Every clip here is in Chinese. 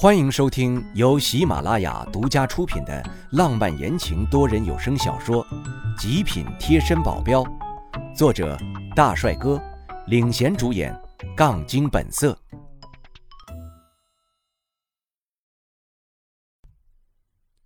欢迎收听由喜马拉雅独家出品的浪漫言情多人有声小说《极品贴身保镖》，作者大帅哥领衔主演，杠精本色。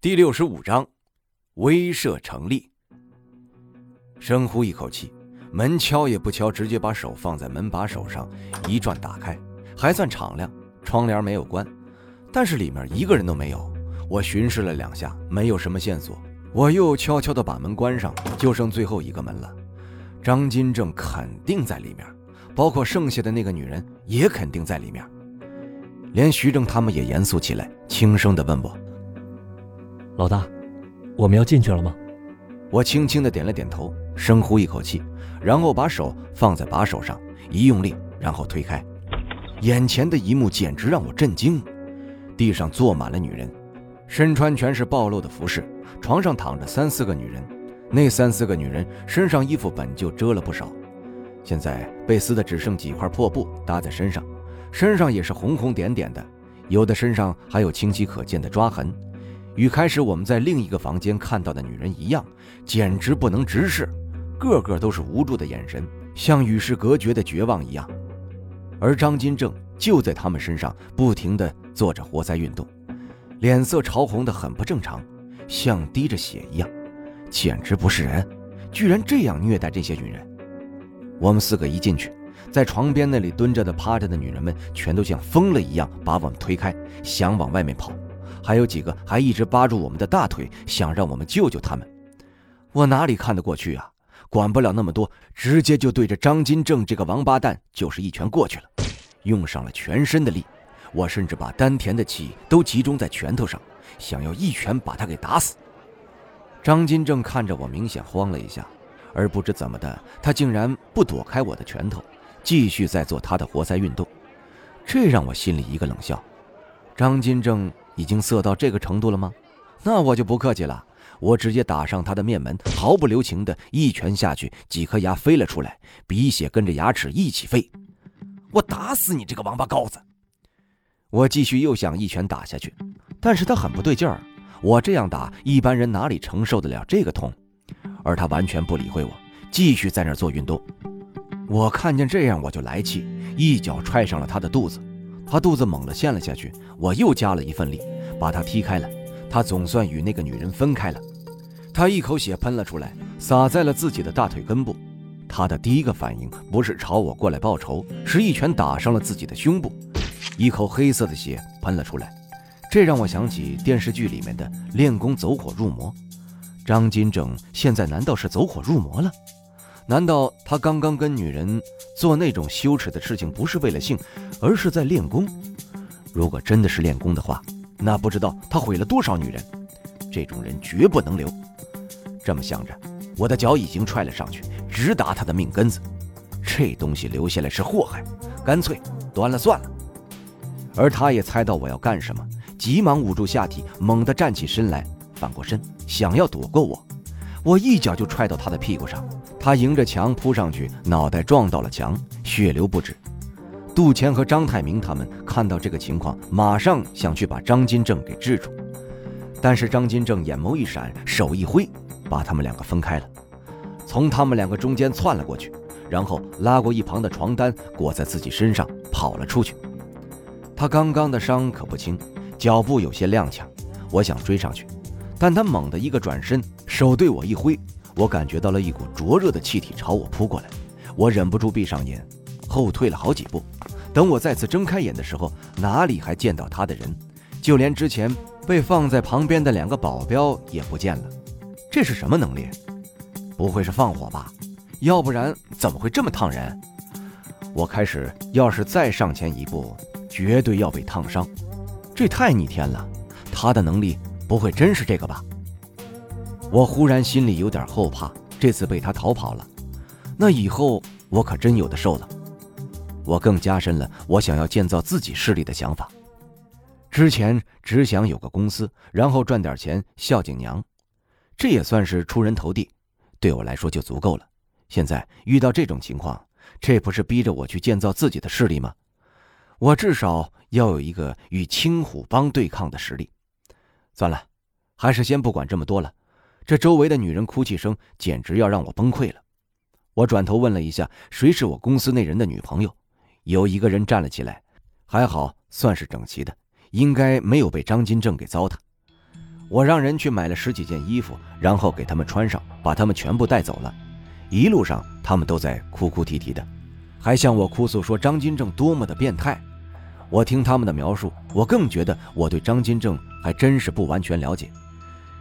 第六十五章，威慑成立。深呼一口气，门敲也不敲，直接把手放在门把手上一转打开，还算敞亮，窗帘没有关。但是里面一个人都没有，我巡视了两下，没有什么线索。我又悄悄地把门关上，就剩最后一个门了。张金正肯定在里面，包括剩下的那个女人也肯定在里面。连徐正他们也严肃起来，轻声地问我：“老大，我们要进去了吗？”我轻轻地点了点头，深呼一口气，然后把手放在把手上，一用力，然后推开。眼前的一幕简直让我震惊。地上坐满了女人，身穿全是暴露的服饰，床上躺着三四个女人。那三四个女人身上衣服本就遮了不少，现在被撕的只剩几块破布搭在身上，身上也是红红点点的，有的身上还有清晰可见的抓痕，与开始我们在另一个房间看到的女人一样，简直不能直视，个个都是无助的眼神，像与世隔绝的绝望一样。而张金正就在他们身上不停地做着活塞运动，脸色潮红的很不正常，像滴着血一样，简直不是人，居然这样虐待这些女人。我们四个一进去，在床边那里蹲着的、趴着的女人们全都像疯了一样把我们推开，想往外面跑，还有几个还一直扒住我们的大腿，想让我们救救他们。我哪里看得过去啊？管不了那么多，直接就对着张金正这个王八蛋就是一拳过去了，用上了全身的力。我甚至把丹田的气都集中在拳头上，想要一拳把他给打死。张金正看着我，明显慌了一下，而不知怎么的，他竟然不躲开我的拳头，继续在做他的活塞运动。这让我心里一个冷笑：张金正已经色到这个程度了吗？那我就不客气了，我直接打上他的面门，毫不留情的一拳下去，几颗牙飞了出来，鼻血跟着牙齿一起飞。我打死你这个王八羔子！我继续又想一拳打下去，但是他很不对劲儿。我这样打，一般人哪里承受得了这个痛？而他完全不理会我，继续在那儿做运动。我看见这样，我就来气，一脚踹上了他的肚子。他肚子猛地陷了下去，我又加了一份力，把他踢开了。他总算与那个女人分开了。他一口血喷了出来，洒在了自己的大腿根部。他的第一个反应不是朝我过来报仇，是一拳打伤了自己的胸部。一口黑色的血喷了出来，这让我想起电视剧里面的练功走火入魔。张金正现在难道是走火入魔了？难道他刚刚跟女人做那种羞耻的事情不是为了性，而是在练功？如果真的是练功的话，那不知道他毁了多少女人。这种人绝不能留。这么想着，我的脚已经踹了上去，直达他的命根子。这东西留下来是祸害，干脆端了算了。而他也猜到我要干什么，急忙捂住下体，猛地站起身来，反过身想要躲过我。我一脚就踹到他的屁股上，他迎着墙扑上去，脑袋撞到了墙，血流不止。杜谦和张太明他们看到这个情况，马上想去把张金正给制住，但是张金正眼眸一闪，手一挥，把他们两个分开了，从他们两个中间窜了过去，然后拉过一旁的床单裹在自己身上，跑了出去。他刚刚的伤可不轻，脚步有些踉跄。我想追上去，但他猛地一个转身，手对我一挥，我感觉到了一股灼热的气体朝我扑过来。我忍不住闭上眼，后退了好几步。等我再次睁开眼的时候，哪里还见到他的人？就连之前被放在旁边的两个保镖也不见了。这是什么能力？不会是放火吧？要不然怎么会这么烫人？我开始，要是再上前一步。绝对要被烫伤，这太逆天了！他的能力不会真是这个吧？我忽然心里有点后怕，这次被他逃跑了，那以后我可真有的受了。我更加深了我想要建造自己势力的想法。之前只想有个公司，然后赚点钱孝敬娘，这也算是出人头地，对我来说就足够了。现在遇到这种情况，这不是逼着我去建造自己的势力吗？我至少要有一个与青虎帮对抗的实力。算了，还是先不管这么多了。这周围的女人哭泣声简直要让我崩溃了。我转头问了一下，谁是我公司那人的女朋友？有一个人站了起来，还好算是整齐的，应该没有被张金正给糟蹋。我让人去买了十几件衣服，然后给他们穿上，把他们全部带走了。一路上，他们都在哭哭啼啼的，还向我哭诉说张金正多么的变态。我听他们的描述，我更觉得我对张金正还真是不完全了解。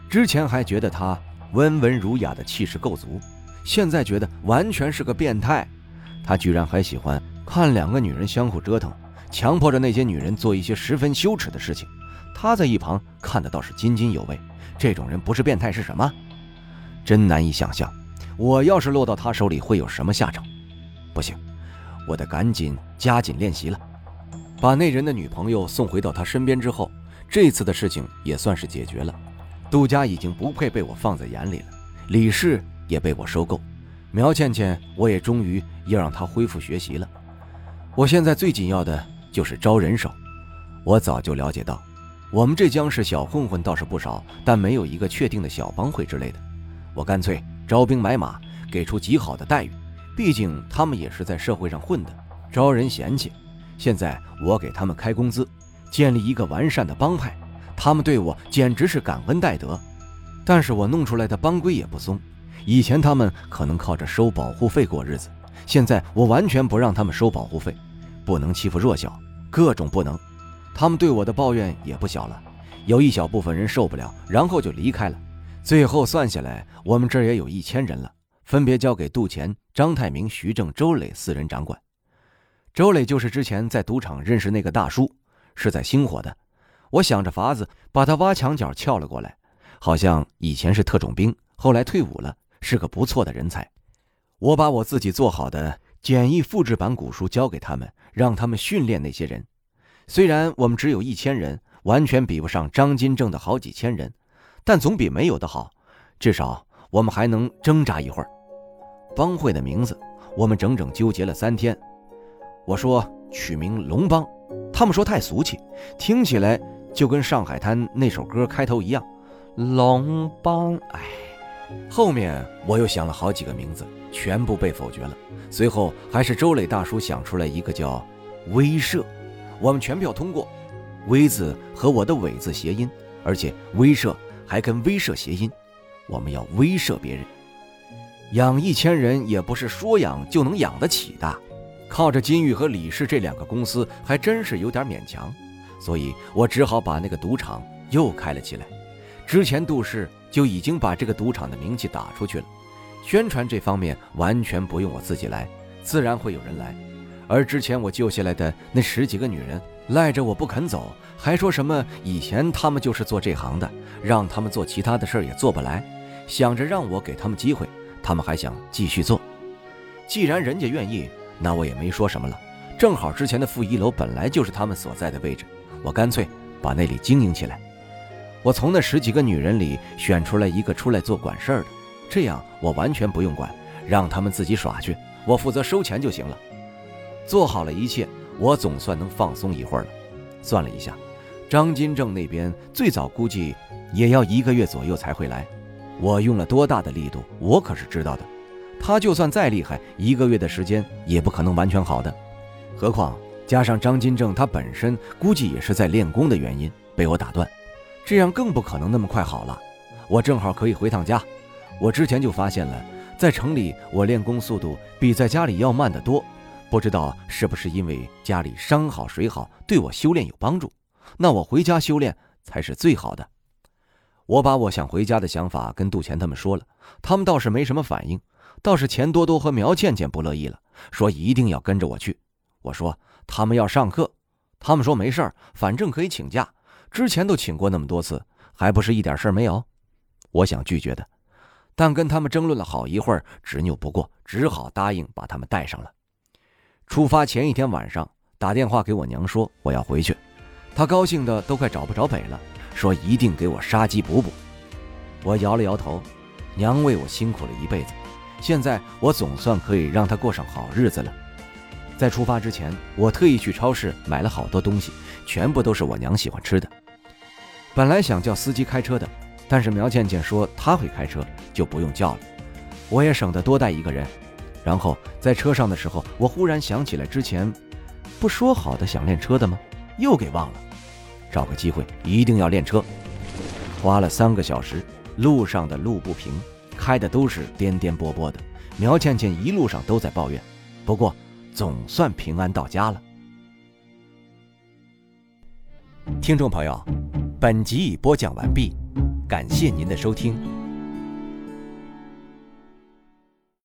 之前还觉得他温文儒雅的气势够足，现在觉得完全是个变态。他居然还喜欢看两个女人相互折腾，强迫着那些女人做一些十分羞耻的事情。他在一旁看的倒是津津有味。这种人不是变态是什么？真难以想象。我要是落到他手里会有什么下场？不行，我得赶紧加紧练习了。把那人的女朋友送回到他身边之后，这次的事情也算是解决了。杜家已经不配被我放在眼里了，李氏也被我收购，苗倩倩我也终于要让她恢复学习了。我现在最紧要的就是招人手。我早就了解到。我们这江市小混混倒是不少，但没有一个确定的小帮会之类的。我干脆招兵买马，给出极好的待遇。毕竟他们也是在社会上混的，招人嫌弃。现在我给他们开工资，建立一个完善的帮派，他们对我简直是感恩戴德。但是我弄出来的帮规也不松。以前他们可能靠着收保护费过日子，现在我完全不让他们收保护费，不能欺负弱小，各种不能。他们对我的抱怨也不小了，有一小部分人受不了，然后就离开了。最后算下来，我们这儿也有一千人了，分别交给杜钱、张太明、徐正、周磊四人掌管。周磊就是之前在赌场认识那个大叔，是在星火的。我想着法子把他挖墙脚撬了过来，好像以前是特种兵，后来退伍了，是个不错的人才。我把我自己做好的简易复制版古书交给他们，让他们训练那些人。虽然我们只有一千人，完全比不上张金正的好几千人，但总比没有的好。至少我们还能挣扎一会儿。帮会的名字，我们整整纠结了三天。我说取名龙帮，他们说太俗气，听起来就跟上海滩那首歌开头一样。龙帮，哎，后面我又想了好几个名字，全部被否决了。随后还是周磊大叔想出来一个叫威慑。我们全票通过，威字和我的伟字谐音，而且威慑还跟威慑谐音。我们要威慑别人，养一千人也不是说养就能养得起的，靠着金玉和李氏这两个公司还真是有点勉强。所以我只好把那个赌场又开了起来。之前杜氏就已经把这个赌场的名气打出去了，宣传这方面完全不用我自己来，自然会有人来。而之前我救下来的那十几个女人赖着我不肯走，还说什么以前他们就是做这行的，让他们做其他的事儿也做不来，想着让我给他们机会，他们还想继续做。既然人家愿意，那我也没说什么了。正好之前的负一楼本来就是他们所在的位置，我干脆把那里经营起来。我从那十几个女人里选出来一个出来做管事儿的，这样我完全不用管，让他们自己耍去，我负责收钱就行了。做好了一切，我总算能放松一会儿了。算了一下，张金正那边最早估计也要一个月左右才会来。我用了多大的力度，我可是知道的。他就算再厉害，一个月的时间也不可能完全好的。何况加上张金正他本身估计也是在练功的原因被我打断，这样更不可能那么快好了。我正好可以回趟家。我之前就发现了，在城里我练功速度比在家里要慢得多。不知道是不是因为家里山好水好，对我修炼有帮助？那我回家修炼才是最好的。我把我想回家的想法跟杜钱他们说了，他们倒是没什么反应，倒是钱多多和苗倩倩不乐意了，说一定要跟着我去。我说他们要上课，他们说没事儿，反正可以请假，之前都请过那么多次，还不是一点事儿没有。我想拒绝的，但跟他们争论了好一会儿，执拗不过，只好答应把他们带上了。出发前一天晚上，打电话给我娘说我要回去，她高兴的都快找不着北了，说一定给我杀鸡补补。我摇了摇头，娘为我辛苦了一辈子，现在我总算可以让她过上好日子了。在出发之前，我特意去超市买了好多东西，全部都是我娘喜欢吃的。本来想叫司机开车的，但是苗倩倩说她会开车，就不用叫了。我也省得多带一个人。然后在车上的时候，我忽然想起来之前不说好的想练车的吗？又给忘了。找个机会一定要练车。花了三个小时，路上的路不平，开的都是颠颠簸簸的。苗倩倩一路上都在抱怨，不过。总算平安到家了。听众朋友，本集已播讲完毕，感谢您的收听。